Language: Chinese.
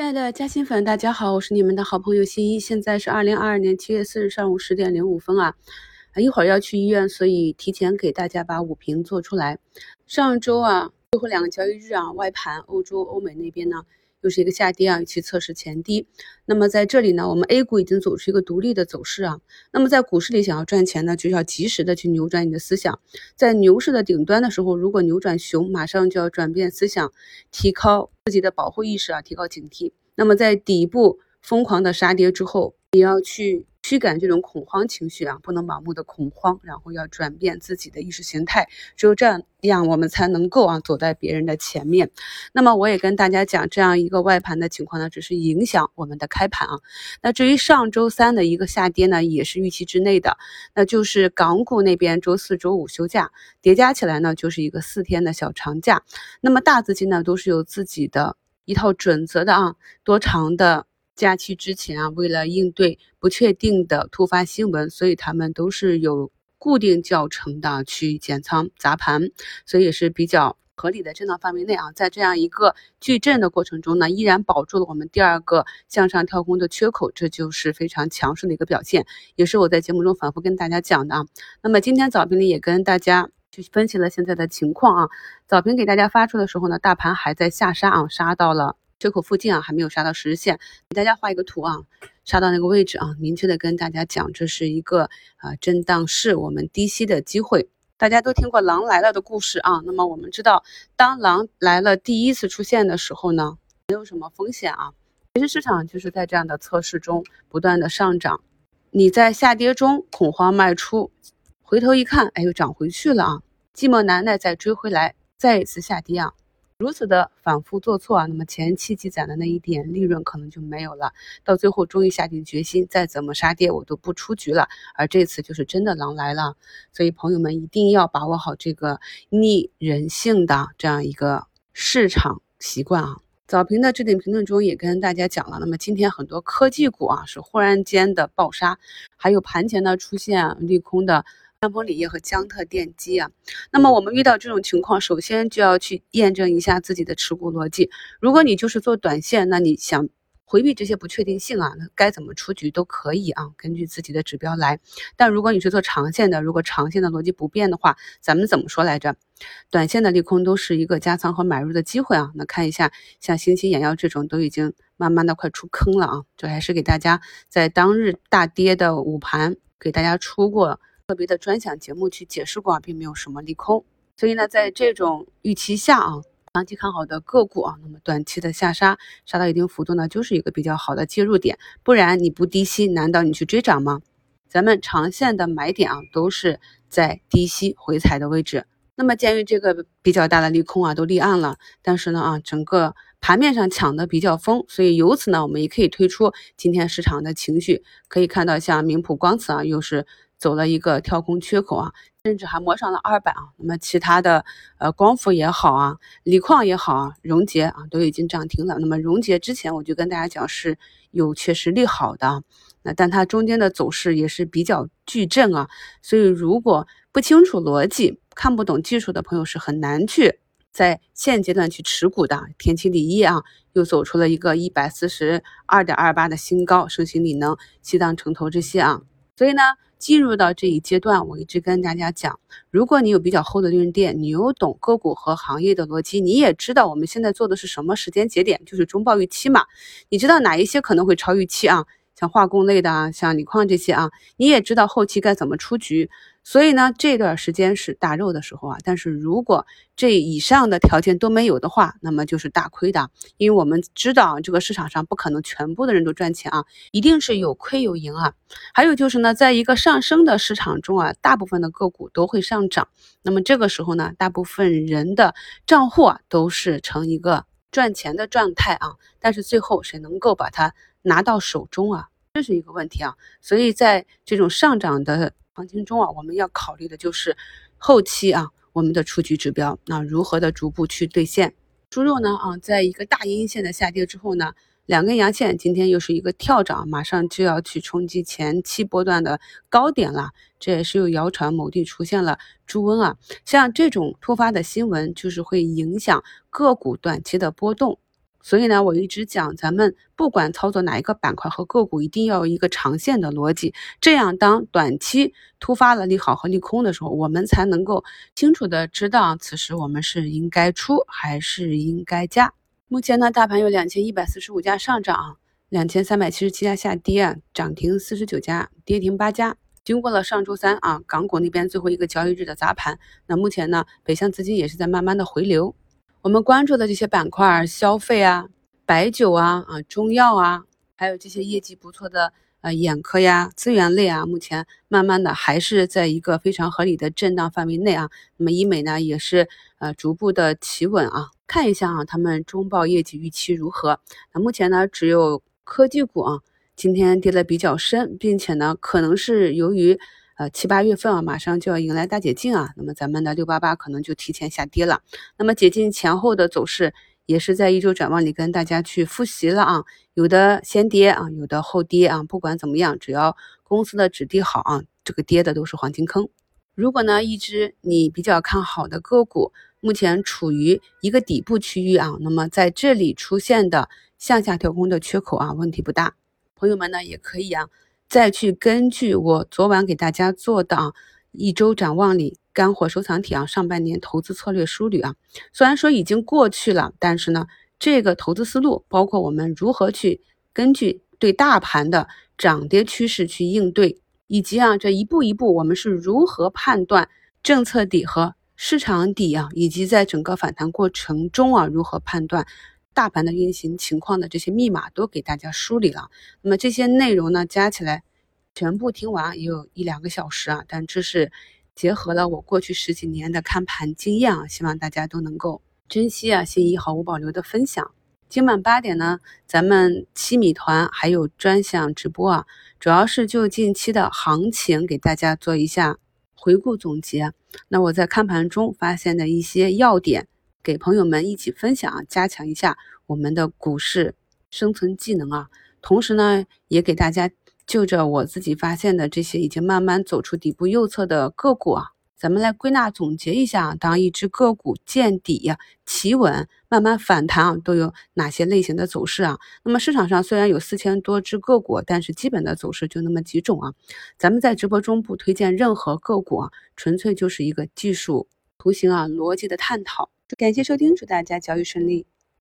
亲爱的嘉兴粉，大家好，我是你们的好朋友新一。现在是二零二二年七月四日上午十点零五分啊，啊一会儿要去医院，所以提前给大家把午评做出来。上周啊，最后两个交易日啊，外盘欧洲、欧美那边呢。又是一个下跌啊，预期测试前低。那么在这里呢，我们 A 股已经走出一个独立的走势啊。那么在股市里想要赚钱呢，就要及时的去扭转你的思想。在牛市的顶端的时候，如果扭转熊，马上就要转变思想，提高自己的保护意识啊，提高警惕。那么在底部疯狂的杀跌之后，也要去。驱赶这种恐慌情绪啊，不能盲目的恐慌，然后要转变自己的意识形态，只有这样样，我们才能够啊走在别人的前面。那么我也跟大家讲，这样一个外盘的情况呢，只是影响我们的开盘啊。那至于上周三的一个下跌呢，也是预期之内的，那就是港股那边周四周五休假，叠加起来呢，就是一个四天的小长假。那么大资金呢，都是有自己的一套准则的啊，多长的。假期之前啊，为了应对不确定的突发新闻，所以他们都是有固定教程的去减仓砸盘，所以也是比较合理的震荡范围内啊。在这样一个巨震的过程中呢，依然保住了我们第二个向上跳空的缺口，这就是非常强势的一个表现，也是我在节目中反复跟大家讲的啊。那么今天早评里也跟大家去分析了现在的情况啊。早评给大家发出的时候呢，大盘还在下杀啊，杀到了。缺口附近啊，还没有杀到十日线，给大家画一个图啊，杀到那个位置啊，明确的跟大家讲，这是一个啊震荡市，我们低吸的机会。大家都听过狼来了的故事啊，那么我们知道，当狼来了第一次出现的时候呢，没有什么风险啊，其实市场就是在这样的测试中不断的上涨，你在下跌中恐慌卖出，回头一看，哎又涨回去了啊，寂寞难耐再追回来，再一次下跌啊。如此的反复做错啊，那么前期积攒的那一点利润可能就没有了，到最后终于下定决心，再怎么杀跌我都不出局了。而这次就是真的狼来了，所以朋友们一定要把握好这个逆人性的这样一个市场习惯啊。早评的置顶评论中也跟大家讲了，那么今天很多科技股啊是忽然间的暴杀，还有盘前呢出现利空的。江丰锂业和江特电机啊，那么我们遇到这种情况，首先就要去验证一下自己的持股逻辑。如果你就是做短线，那你想回避这些不确定性啊，那该怎么出局都可以啊，根据自己的指标来。但如果你是做长线的，如果长线的逻辑不变的话，咱们怎么说来着？短线的利空都是一个加仓和买入的机会啊。那看一下，像星星眼药这种都已经慢慢的快出坑了啊。这还是给大家在当日大跌的午盘给大家出过。特别的专享节目去解释过啊，并没有什么利空，所以呢，在这种预期下啊，长期看好的个股啊，那么短期的下杀杀到一定幅度呢，就是一个比较好的介入点，不然你不低吸，难道你去追涨吗？咱们长线的买点啊，都是在低吸回踩的位置。那么鉴于这个比较大的利空啊，都立案了，但是呢啊，整个盘面上抢的比较疯，所以由此呢，我们也可以推出今天市场的情绪，可以看到像明普光磁啊，又是。走了一个跳空缺口啊，甚至还摸上了二百啊。那么其他的呃光伏也好啊，锂矿也好啊，荣捷啊都已经涨停了。那么荣捷之前我就跟大家讲是有确实利好的，那但它中间的走势也是比较巨震啊。所以如果不清楚逻辑、看不懂技术的朋友是很难去在现阶段去持股的。天齐锂业啊又走出了一个一百四十二点二八的新高，盛行锂能、西藏城投这些啊，所以呢。进入到这一阶段，我一直跟大家讲，如果你有比较厚的利润垫，你又懂个股和行业的逻辑，你也知道我们现在做的是什么时间节点，就是中报预期嘛，你知道哪一些可能会超预期啊？像化工类的啊，像锂矿这些啊，你也知道后期该怎么出局。所以呢，这段时间是大肉的时候啊。但是如果这以上的条件都没有的话，那么就是大亏的。因为我们知道这个市场上不可能全部的人都赚钱啊，一定是有亏有赢啊。还有就是呢，在一个上升的市场中啊，大部分的个股都会上涨。那么这个时候呢，大部分人的账户啊都是呈一个赚钱的状态啊。但是最后谁能够把它拿到手中啊？这是一个问题啊，所以在这种上涨的行情中啊，我们要考虑的就是后期啊我们的出局指标，那如何的逐步去兑现？猪肉呢啊，在一个大阴线的下跌之后呢，两根阳线，今天又是一个跳涨，马上就要去冲击前期波段的高点了，这也是有谣传某地出现了猪瘟啊，像这种突发的新闻，就是会影响个股短期的波动。所以呢，我一直讲，咱们不管操作哪一个板块和个股，一定要有一个长线的逻辑，这样当短期突发了利好和利空的时候，我们才能够清楚的知道此时我们是应该出还是应该加。目前呢，大盘有两千一百四十五家上涨，两千三百七十七家下跌，涨停四十九家，跌停八家。经过了上周三啊，港股那边最后一个交易日的砸盘，那目前呢，北向资金也是在慢慢的回流。我们关注的这些板块，消费啊、白酒啊、啊中药啊，还有这些业绩不错的呃眼科呀、资源类啊，目前慢慢的还是在一个非常合理的震荡范围内啊。那么医美呢，也是呃逐步的企稳啊。看一下啊，他们中报业绩预期如何？那目前呢，只有科技股啊，今天跌的比较深，并且呢，可能是由于。呃，七八月份啊，马上就要迎来大解禁啊，那么咱们的六八八可能就提前下跌了。那么解禁前后的走势，也是在一周展望里跟大家去复习了啊，有的先跌啊，有的后跌啊，不管怎么样，只要公司的质地好啊，这个跌的都是黄金坑。如果呢，一只你比较看好的个股，目前处于一个底部区域啊，那么在这里出现的向下跳空的缺口啊，问题不大。朋友们呢，也可以啊。再去根据我昨晚给大家做的啊一周展望里干货收藏体啊上半年投资策略梳理啊，虽然说已经过去了，但是呢，这个投资思路包括我们如何去根据对大盘的涨跌趋势去应对，以及啊这一步一步我们是如何判断政策底和市场底啊，以及在整个反弹过程中啊如何判断。大盘的运行情况的这些密码都给大家梳理了，那么这些内容呢，加起来全部听完也有一两个小时啊，但这是结合了我过去十几年的看盘经验啊，希望大家都能够珍惜啊，心仪毫无保留的分享。今晚八点呢，咱们七米团还有专享直播啊，主要是就近期的行情给大家做一下回顾总结。那我在看盘中发现的一些要点。给朋友们一起分享，加强一下我们的股市生存技能啊！同时呢，也给大家就着我自己发现的这些已经慢慢走出底部右侧的个股啊，咱们来归纳总结一下：当一只个股见底呀、企稳、慢慢反弹啊，都有哪些类型的走势啊？那么市场上虽然有四千多只个股，但是基本的走势就那么几种啊。咱们在直播中不推荐任何个股啊，纯粹就是一个技术图形啊逻辑的探讨。感谢收听，祝大家交易顺利。